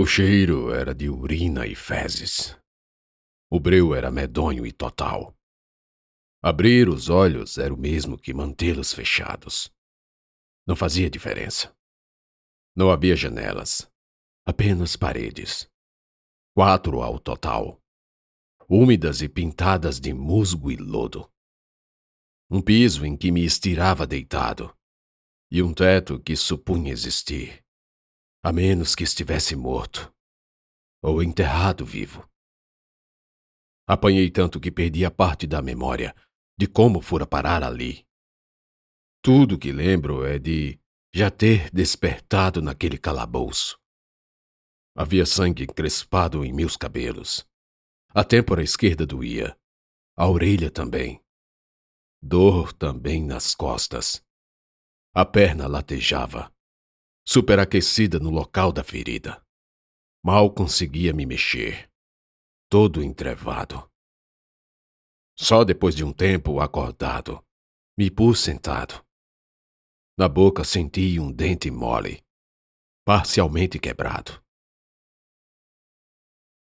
O cheiro era de urina e fezes. O breu era medonho e total. Abrir os olhos era o mesmo que mantê-los fechados. Não fazia diferença. Não havia janelas, apenas paredes. Quatro ao total. Úmidas e pintadas de musgo e lodo. Um piso em que me estirava deitado. E um teto que supunha existir. A menos que estivesse morto. Ou enterrado vivo. Apanhei tanto que perdi a parte da memória de como fora parar ali. Tudo que lembro é de já ter despertado naquele calabouço. Havia sangue encrespado em meus cabelos. A têmpora esquerda doía. A orelha também. Dor também nas costas. A perna latejava, superaquecida no local da ferida. Mal conseguia me mexer todo entrevado. Só depois de um tempo acordado, me pus sentado. Na boca senti um dente mole, parcialmente quebrado.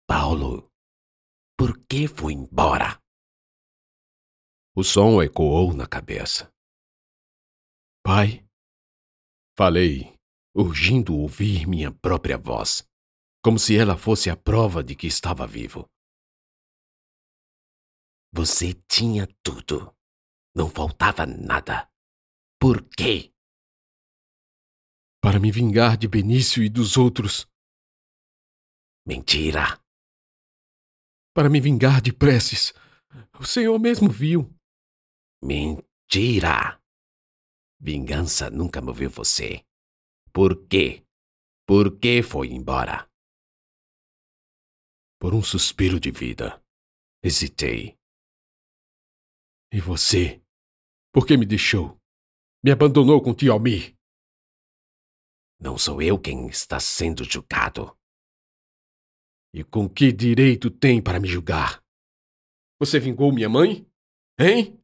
Paulo, por que foi embora? O som ecoou na cabeça. Pai, falei, urgindo ouvir minha própria voz como se ela fosse a prova de que estava vivo. Você tinha tudo. Não faltava nada. Por quê? Para me vingar de Benício e dos outros. Mentira. Para me vingar de preces. O Senhor mesmo viu. Mentira. Vingança nunca moveu você. Por quê? Por que foi embora? por um suspiro de vida. Hesitei. E você? Por que me deixou? Me abandonou com tio Almir? Não sou eu quem está sendo julgado. E com que direito tem para me julgar? Você vingou minha mãe? Hein?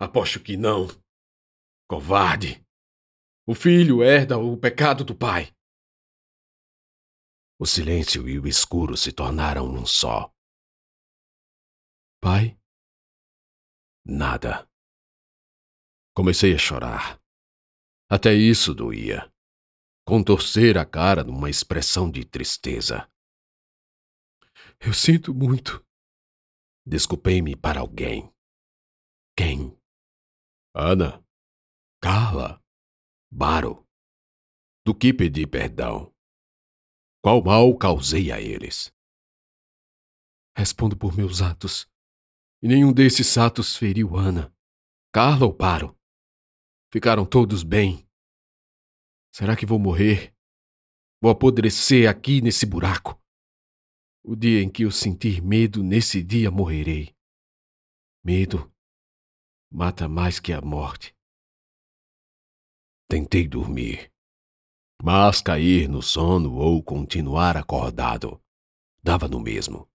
Aposto que não. Covarde. O filho herda o pecado do pai. O silêncio e o escuro se tornaram um só. Pai? Nada. Comecei a chorar. Até isso doía. Contorcer a cara numa expressão de tristeza. Eu sinto muito. Desculpei-me para alguém. Quem? Ana? Carla? Baro? Do que pedi perdão? Qual mal causei a eles? Respondo por meus atos. E nenhum desses atos feriu Ana, Carla ou Paro. Ficaram todos bem. Será que vou morrer? Vou apodrecer aqui nesse buraco? O dia em que eu sentir medo, nesse dia morrerei. Medo mata mais que a morte. Tentei dormir. Mas cair no sono ou continuar acordado dava no mesmo.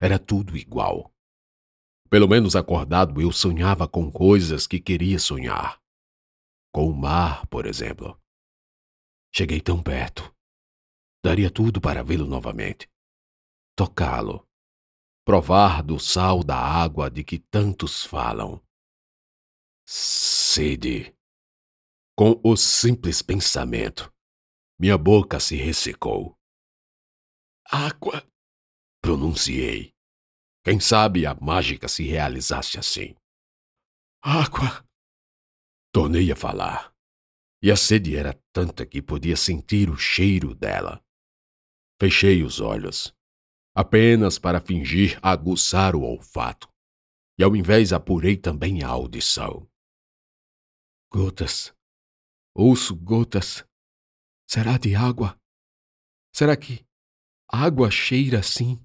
Era tudo igual. Pelo menos acordado eu sonhava com coisas que queria sonhar. Com o mar, por exemplo. Cheguei tão perto. Daria tudo para vê-lo novamente. Tocá-lo. Provar do sal da água de que tantos falam. Sede. Com o simples pensamento minha boca se ressecou. Água! Pronunciei. Quem sabe a mágica se realizasse assim. Água! Tornei a falar. E a sede era tanta que podia sentir o cheiro dela. Fechei os olhos, apenas para fingir aguçar o olfato, e ao invés apurei também a audição. Gotas. Ouço gotas Será de água? Será que água cheira assim?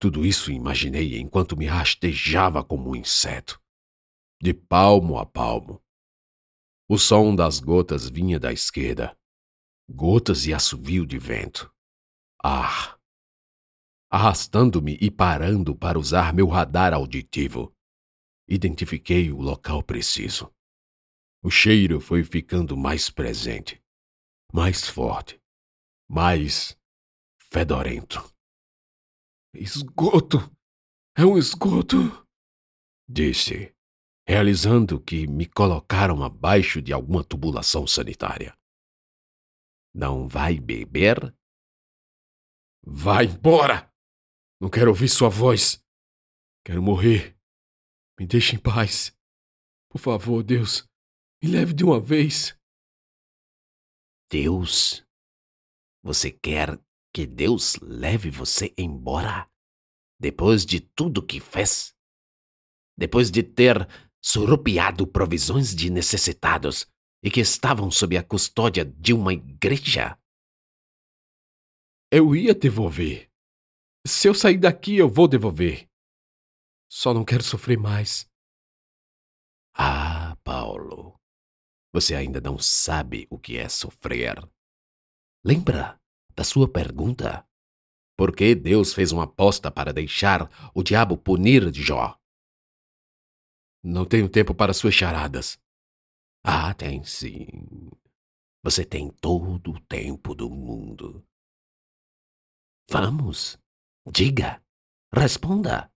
Tudo isso imaginei enquanto me rastejava como um inseto, de palmo a palmo. O som das gotas vinha da esquerda, gotas e assovio de vento. Ar! Arrastando-me e parando para usar meu radar auditivo, identifiquei o local preciso. O cheiro foi ficando mais presente mais forte. mais fedorento. Esgoto! É um esgoto! Disse, realizando que me colocaram abaixo de alguma tubulação sanitária. Não vai beber? Vá embora! Não quero ouvir sua voz. Quero morrer. Me deixe em paz. Por favor, Deus, me leve de uma vez. Deus? Você quer que Deus leve você embora? Depois de tudo que fez? Depois de ter surrupiado provisões de necessitados e que estavam sob a custódia de uma igreja? Eu ia devolver. Se eu sair daqui, eu vou devolver. Só não quero sofrer mais. Ah, Paulo, você ainda não sabe o que é sofrer. Lembra da sua pergunta? Por que Deus fez uma aposta para deixar o diabo punir Jó? Não tenho tempo para suas charadas. Ah, tem sim. Você tem todo o tempo do mundo. Vamos, diga, responda.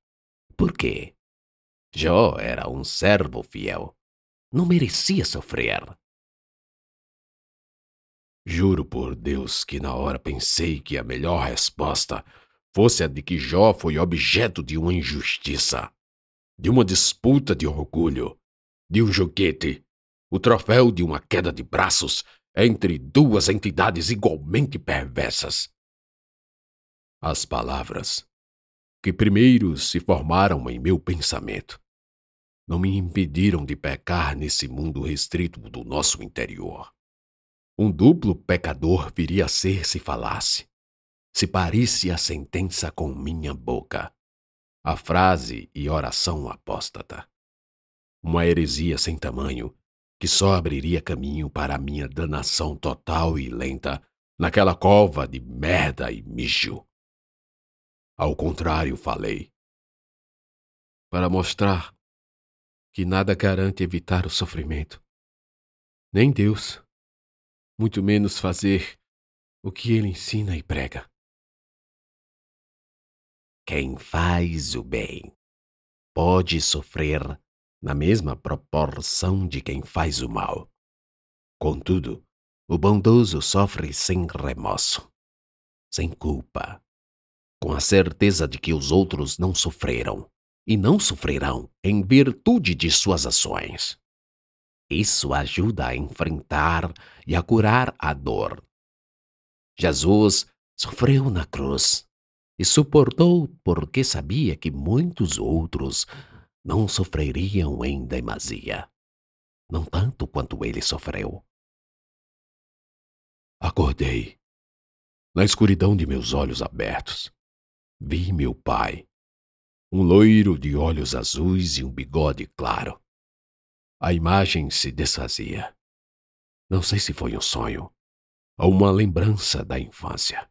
Por quê? Jó era um servo fiel. Não merecia sofrer. Juro por Deus que na hora pensei que a melhor resposta fosse a de que Jó foi objeto de uma injustiça, de uma disputa de orgulho, de um joguete, o troféu de uma queda de braços entre duas entidades igualmente perversas. As palavras que primeiro se formaram em meu pensamento não me impediram de pecar nesse mundo restrito do nosso interior. Um duplo pecador viria a ser se falasse, se parisse a sentença com minha boca, a frase e oração apóstata. Uma heresia sem tamanho que só abriria caminho para a minha danação total e lenta naquela cova de merda e mijo. Ao contrário, falei. Para mostrar que nada garante evitar o sofrimento. Nem Deus, muito menos fazer o que ele ensina e prega. Quem faz o bem pode sofrer na mesma proporção de quem faz o mal. Contudo, o bondoso sofre sem remorso, sem culpa, com a certeza de que os outros não sofreram e não sofrerão em virtude de suas ações. Isso ajuda a enfrentar e a curar a dor. Jesus sofreu na cruz e suportou porque sabia que muitos outros não sofreriam em demasia, não tanto quanto ele sofreu. Acordei. Na escuridão de meus olhos abertos, vi meu pai, um loiro de olhos azuis e um bigode claro. A imagem se desfazia. Não sei se foi um sonho ou uma lembrança da infância.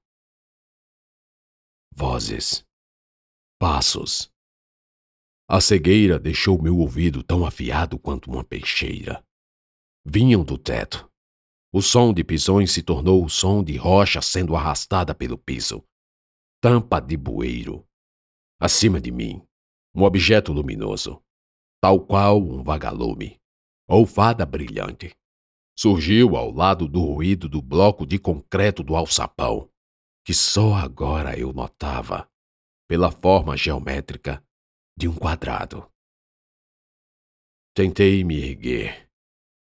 Vozes. Passos. A cegueira deixou meu ouvido tão afiado quanto uma peixeira. Vinham do teto. O som de pisões se tornou o som de rocha sendo arrastada pelo piso. Tampa de bueiro. Acima de mim, um objeto luminoso, tal qual um vagalume ou fada brilhante. Surgiu ao lado do ruído do bloco de concreto do alçapão, que só agora eu notava, pela forma geométrica de um quadrado. Tentei me erguer,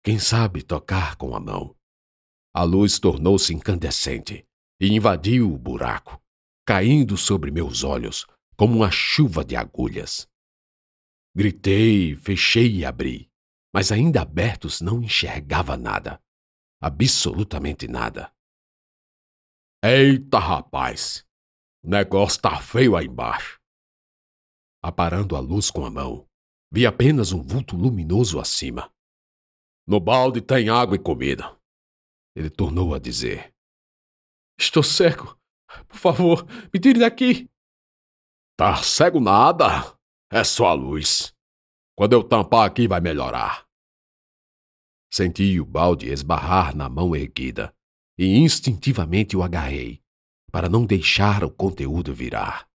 quem sabe tocar com a mão. A luz tornou-se incandescente e invadiu o buraco, caindo sobre meus olhos como uma chuva de agulhas. Gritei, fechei e abri mas ainda abertos não enxergava nada. Absolutamente nada. Eita, rapaz! O negócio tá feio aí embaixo. Aparando a luz com a mão, vi apenas um vulto luminoso acima. No balde tem água e comida. Ele tornou a dizer. Estou cego. Por favor, me tire daqui. Tá cego nada. É só a luz. Quando eu tampar aqui vai melhorar. Senti o balde esbarrar na mão erguida e instintivamente o agarrei, para não deixar o conteúdo virar.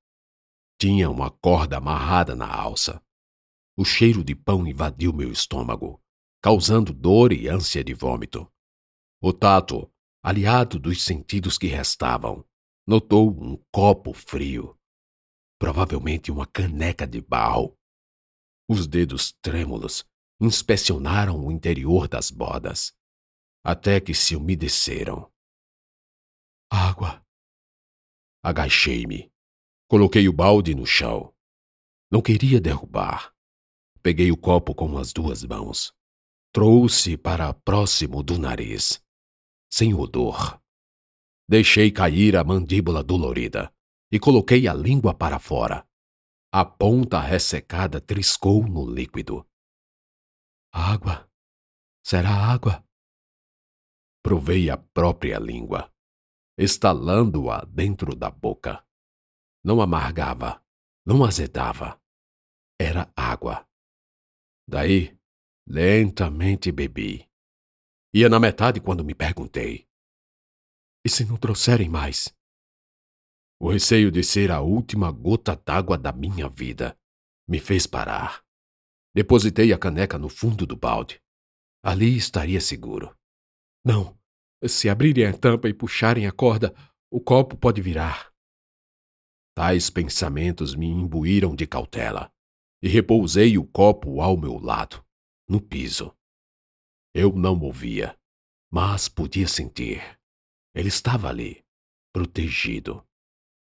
Tinha uma corda amarrada na alça. O cheiro de pão invadiu meu estômago, causando dor e ânsia de vômito. O tato, aliado dos sentidos que restavam, notou um copo frio, provavelmente uma caneca de barro. Os dedos trêmulos inspecionaram o interior das bodas, até que se umedeceram. Água. Agachei-me. Coloquei o balde no chão. Não queria derrubar. Peguei o copo com as duas mãos. Trouxe para próximo do nariz. Sem odor. Deixei cair a mandíbula dolorida e coloquei a língua para fora. A ponta ressecada triscou no líquido. Água. Será água? Provei a própria língua, estalando-a dentro da boca. Não amargava, não azedava. Era água. Daí, lentamente bebi. Ia na metade quando me perguntei: E se não trouxerem mais? O receio de ser a última gota d'água da minha vida me fez parar. Depositei a caneca no fundo do balde. Ali estaria seguro. Não, se abrirem a tampa e puxarem a corda, o copo pode virar. Tais pensamentos me imbuíram de cautela e repousei o copo ao meu lado, no piso. Eu não ouvia, mas podia sentir. Ele estava ali, protegido.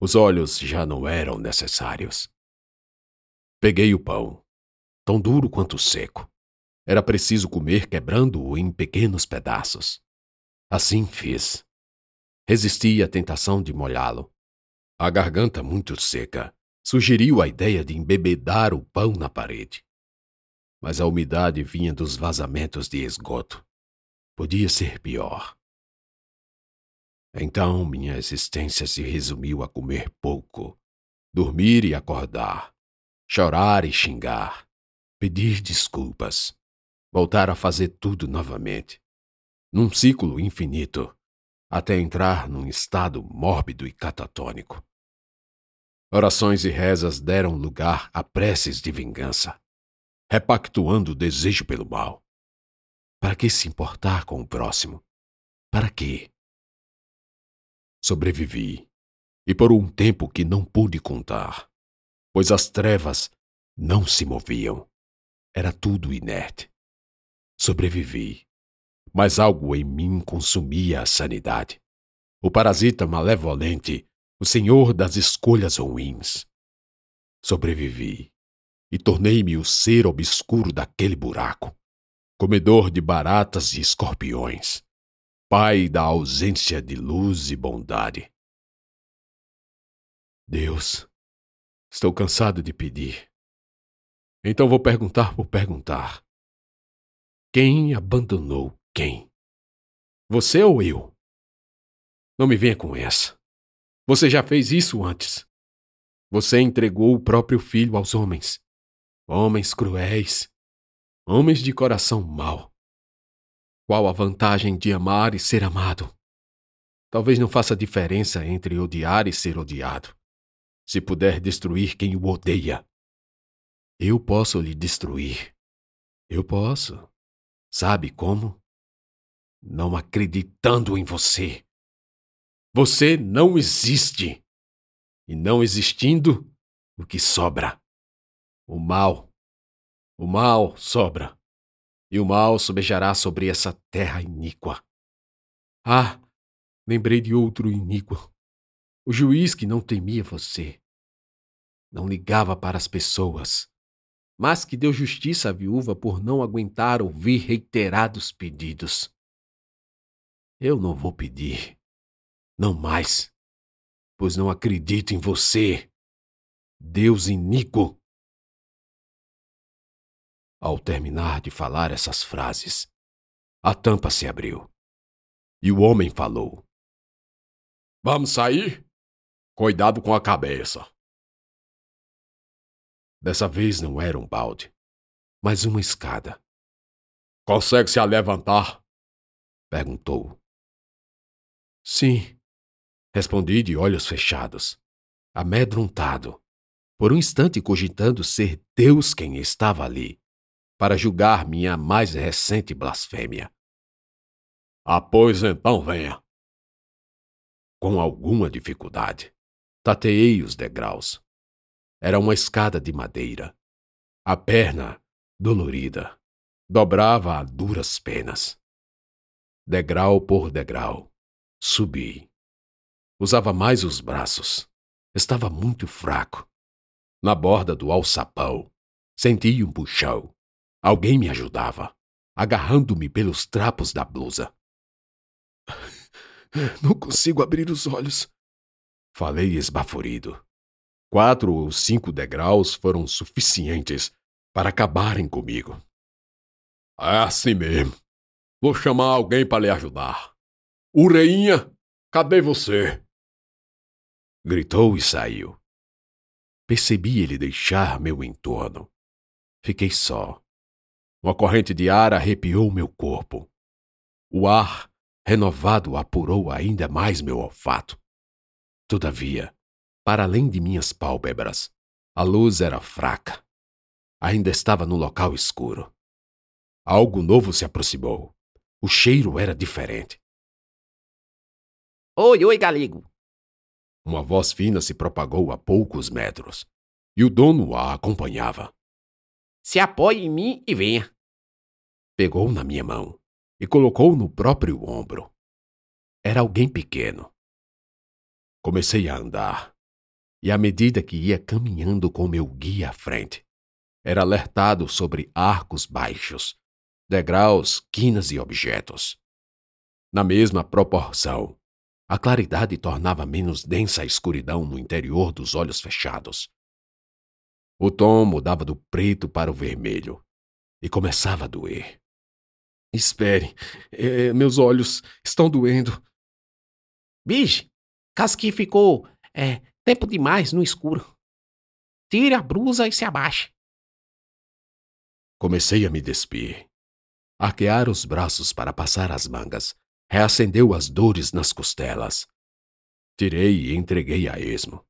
Os olhos já não eram necessários. Peguei o pão, tão duro quanto seco. Era preciso comer quebrando-o em pequenos pedaços. Assim fiz. Resisti à tentação de molhá-lo. A garganta muito seca sugeriu a ideia de embebedar o pão na parede. Mas a umidade vinha dos vazamentos de esgoto. Podia ser pior. Então minha existência se resumiu a comer pouco, dormir e acordar, chorar e xingar, pedir desculpas, voltar a fazer tudo novamente, num ciclo infinito, até entrar num estado mórbido e catatônico. Orações e rezas deram lugar a preces de vingança, repactuando o desejo pelo mal. Para que se importar com o próximo? Para quê? Sobrevivi, e por um tempo que não pude contar, pois as trevas não se moviam. Era tudo inerte. Sobrevivi, mas algo em mim consumia a sanidade. O parasita malevolente, o senhor das escolhas ruins. Sobrevivi e tornei-me o ser obscuro daquele buraco, comedor de baratas e escorpiões, pai da ausência de luz e bondade. Deus, estou cansado de pedir. Então vou perguntar por perguntar. Quem abandonou quem? Você ou eu? Não me venha com essa. Você já fez isso antes. Você entregou o próprio filho aos homens. Homens cruéis. Homens de coração mau. Qual a vantagem de amar e ser amado? Talvez não faça diferença entre odiar e ser odiado. Se puder destruir quem o odeia, eu posso lhe destruir. Eu posso. Sabe como? Não acreditando em você. Você não existe. E não existindo, o que sobra? O mal. O mal sobra. E o mal sobejará sobre essa terra iníqua. Ah, lembrei de outro iníquo. O juiz que não temia você. Não ligava para as pessoas mas que deu justiça à viúva por não aguentar ouvir reiterados pedidos. Eu não vou pedir, não mais, pois não acredito em você, Deus iníquo. Ao terminar de falar essas frases, a tampa se abriu e o homem falou: Vamos sair? Cuidado com a cabeça. Dessa vez não era um balde, mas uma escada. Consegue se levantar? perguntou. Sim, respondi de olhos fechados, amedrontado, por um instante cogitando ser Deus quem estava ali, para julgar minha mais recente blasfêmia. Pois então venha. Com alguma dificuldade, tateei os degraus. Era uma escada de madeira. A perna, dolorida, dobrava a duras penas. Degrau por degrau, subi. Usava mais os braços. Estava muito fraco. Na borda do alçapão, senti um puxão. Alguém me ajudava, agarrando-me pelos trapos da blusa. Não consigo abrir os olhos. Falei esbaforido. Quatro ou cinco degraus foram suficientes para acabarem comigo. É assim mesmo. Vou chamar alguém para lhe ajudar. Ureinha, cadê você? Gritou e saiu. Percebi ele deixar meu entorno. Fiquei só. Uma corrente de ar arrepiou meu corpo. O ar renovado apurou ainda mais meu olfato. Todavia, para além de minhas pálpebras, a luz era fraca. Ainda estava no local escuro. Algo novo se aproximou. O cheiro era diferente. Oi, oi, galego! Uma voz fina se propagou a poucos metros, e o dono a acompanhava. Se apoie em mim e venha. Pegou na minha mão e colocou no próprio ombro. Era alguém pequeno. Comecei a andar, e à medida que ia caminhando com meu guia à frente, era alertado sobre arcos baixos, degraus, quinas e objetos. Na mesma proporção, a claridade tornava menos densa a escuridão no interior dos olhos fechados. O tom mudava do preto para o vermelho e começava a doer. Espere, é, meus olhos estão doendo. Bicho, caso que ficou é, tempo demais no escuro. Tire a blusa e se abaixe. Comecei a me despir. Arquear os braços para passar as mangas reacendeu as dores nas costelas. Tirei e entreguei a esmo.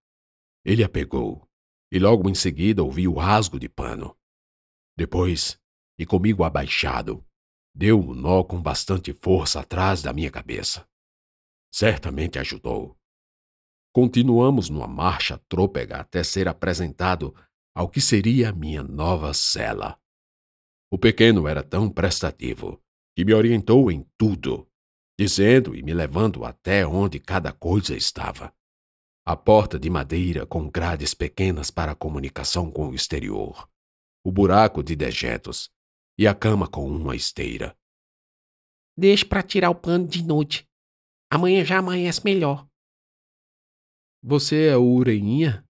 Ele a pegou, e logo em seguida ouvi o rasgo de pano. Depois, e comigo abaixado, Deu um nó com bastante força atrás da minha cabeça. Certamente ajudou. Continuamos numa marcha trôpega até ser apresentado ao que seria minha nova cela. O pequeno era tão prestativo que me orientou em tudo, dizendo e me levando até onde cada coisa estava. A porta de madeira com grades pequenas para comunicação com o exterior, o buraco de dejetos, e a cama com uma esteira. Deixe para tirar o pano de noite. Amanhã já amanhece melhor. Você é o Ureinha?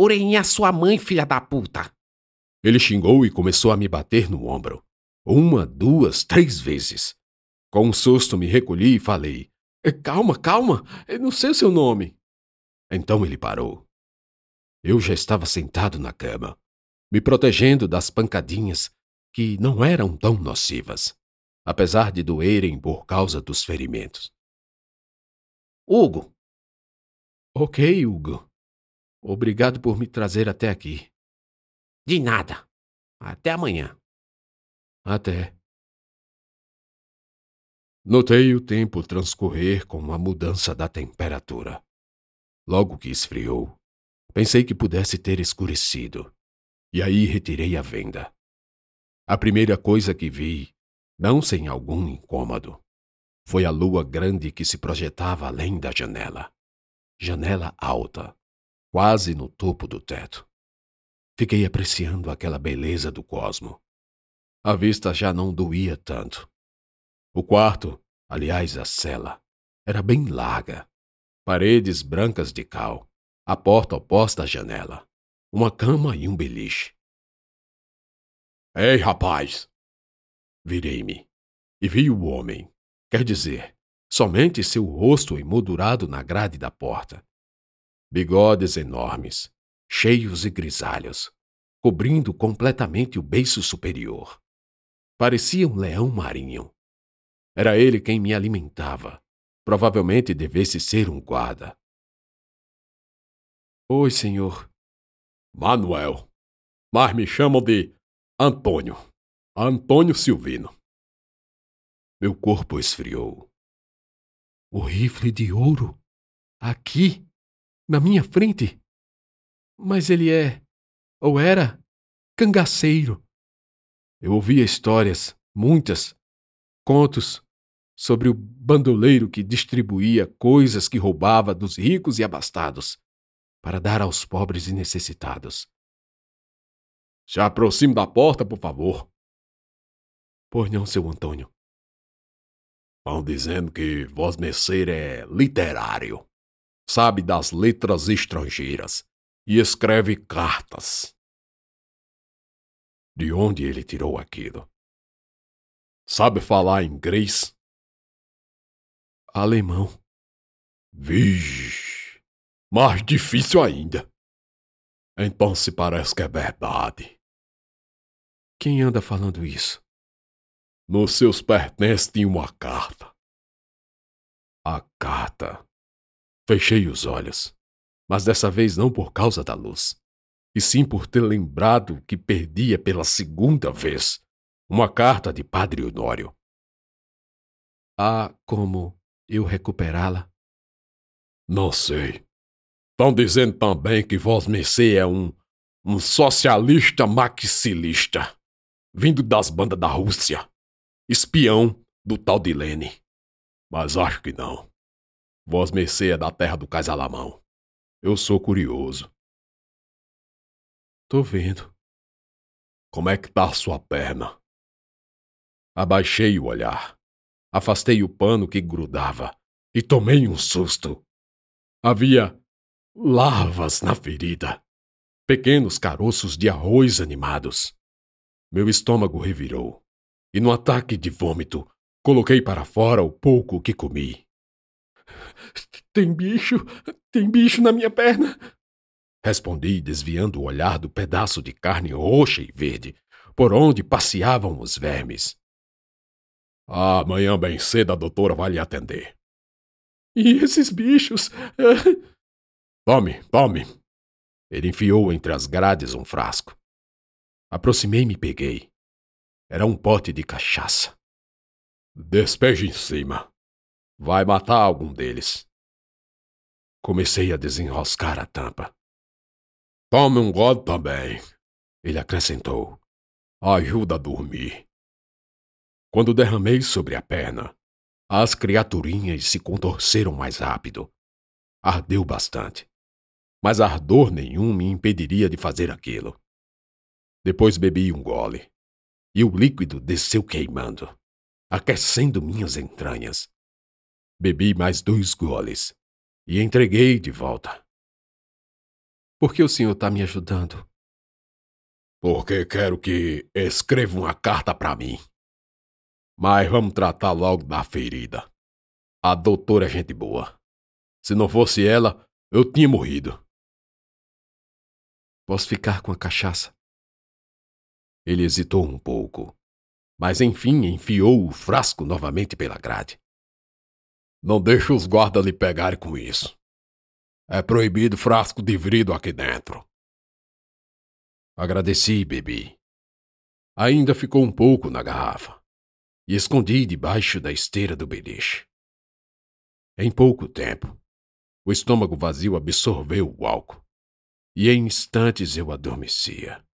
Ureinha é sua mãe, filha da puta! Ele xingou e começou a me bater no ombro. Uma, duas, três vezes. Com um susto me recolhi e falei: é, Calma, calma, eu não sei o seu nome. Então ele parou. Eu já estava sentado na cama, me protegendo das pancadinhas que não eram tão nocivas, apesar de doerem por causa dos ferimentos. Hugo. Ok, Hugo. Obrigado por me trazer até aqui. De nada. Até amanhã. Até. Notei o tempo transcorrer com a mudança da temperatura. Logo que esfriou, pensei que pudesse ter escurecido, e aí retirei a venda. A primeira coisa que vi, não sem algum incômodo, foi a lua grande que se projetava além da janela. Janela alta, quase no topo do teto. Fiquei apreciando aquela beleza do cosmo. A vista já não doía tanto. O quarto, aliás, a cela, era bem larga. Paredes brancas de cal, a porta oposta à janela, uma cama e um beliche. Ei, rapaz! Virei-me e vi o homem, quer dizer, somente seu rosto emoldurado na grade da porta. Bigodes enormes, cheios e grisalhos, cobrindo completamente o beiço superior. Parecia um leão marinho. Era ele quem me alimentava, Provavelmente devesse ser um guarda. Oi, senhor. Manuel. Mas me chamam de Antônio. Antônio Silvino. Meu corpo esfriou. O rifle de ouro? Aqui? Na minha frente? Mas ele é. ou era. cangaceiro. Eu ouvia histórias, muitas, contos, sobre o bandoleiro que distribuía coisas que roubava dos ricos e abastados para dar aos pobres e necessitados. Se aproxime da porta, por favor. Pois não, seu Antônio. Vão dizendo que Vós Mercer é literário, sabe das letras estrangeiras e escreve cartas. De onde ele tirou aquilo? Sabe falar inglês? Alemão. Vixe, mais difícil ainda. Então se parece que é verdade. Quem anda falando isso? Nos seus pertences tinha uma carta. A carta. Fechei os olhos, mas dessa vez não por causa da luz, e sim por ter lembrado que perdia pela segunda vez uma carta de Padre Honório. Há como eu recuperá-la? Não sei. Estão dizendo também que Vós Mercê é um, um socialista maxilista, vindo das bandas da Rússia, espião do tal de Lene. Mas acho que não. Vós Mercê é da terra do Casalamão. Eu sou curioso. Tô vendo. Como é que tá a sua perna? Abaixei o olhar. Afastei o pano que grudava e tomei um susto. Havia larvas na ferida, pequenos caroços de arroz animados. Meu estômago revirou e, no ataque de vômito, coloquei para fora o pouco que comi. Tem bicho, tem bicho na minha perna. Respondi, desviando o olhar do pedaço de carne roxa e verde por onde passeavam os vermes. Amanhã bem cedo a doutora vai lhe atender. E esses bichos? tome, tome. Ele enfiou entre as grades um frasco. Aproximei-me e peguei. Era um pote de cachaça. Despeje em cima. Vai matar algum deles. Comecei a desenroscar a tampa. Tome um gole também, ele acrescentou. Ajuda a dormir. Quando derramei sobre a perna, as criaturinhas se contorceram mais rápido. Ardeu bastante. Mas ardor nenhum me impediria de fazer aquilo. Depois bebi um gole, e o líquido desceu queimando, aquecendo minhas entranhas. Bebi mais dois goles e entreguei de volta. Por que o senhor está me ajudando? Porque quero que escreva uma carta para mim. Mas vamos tratar logo da ferida. A doutora é gente boa. Se não fosse ela, eu tinha morrido. Posso ficar com a cachaça? Ele hesitou um pouco, mas enfim enfiou o frasco novamente pela grade. Não deixe os guardas lhe pegarem com isso. É proibido frasco de vidro aqui dentro. Agradeci e bebi. Ainda ficou um pouco na garrafa e escondi debaixo da esteira do beliche. Em pouco tempo, o estômago vazio absorveu o álcool, e em instantes eu adormecia.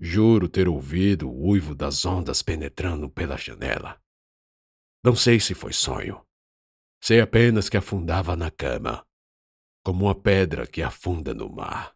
Juro ter ouvido o uivo das ondas penetrando pela janela. Não sei se foi sonho. Sei apenas que afundava na cama, como uma pedra que afunda no mar.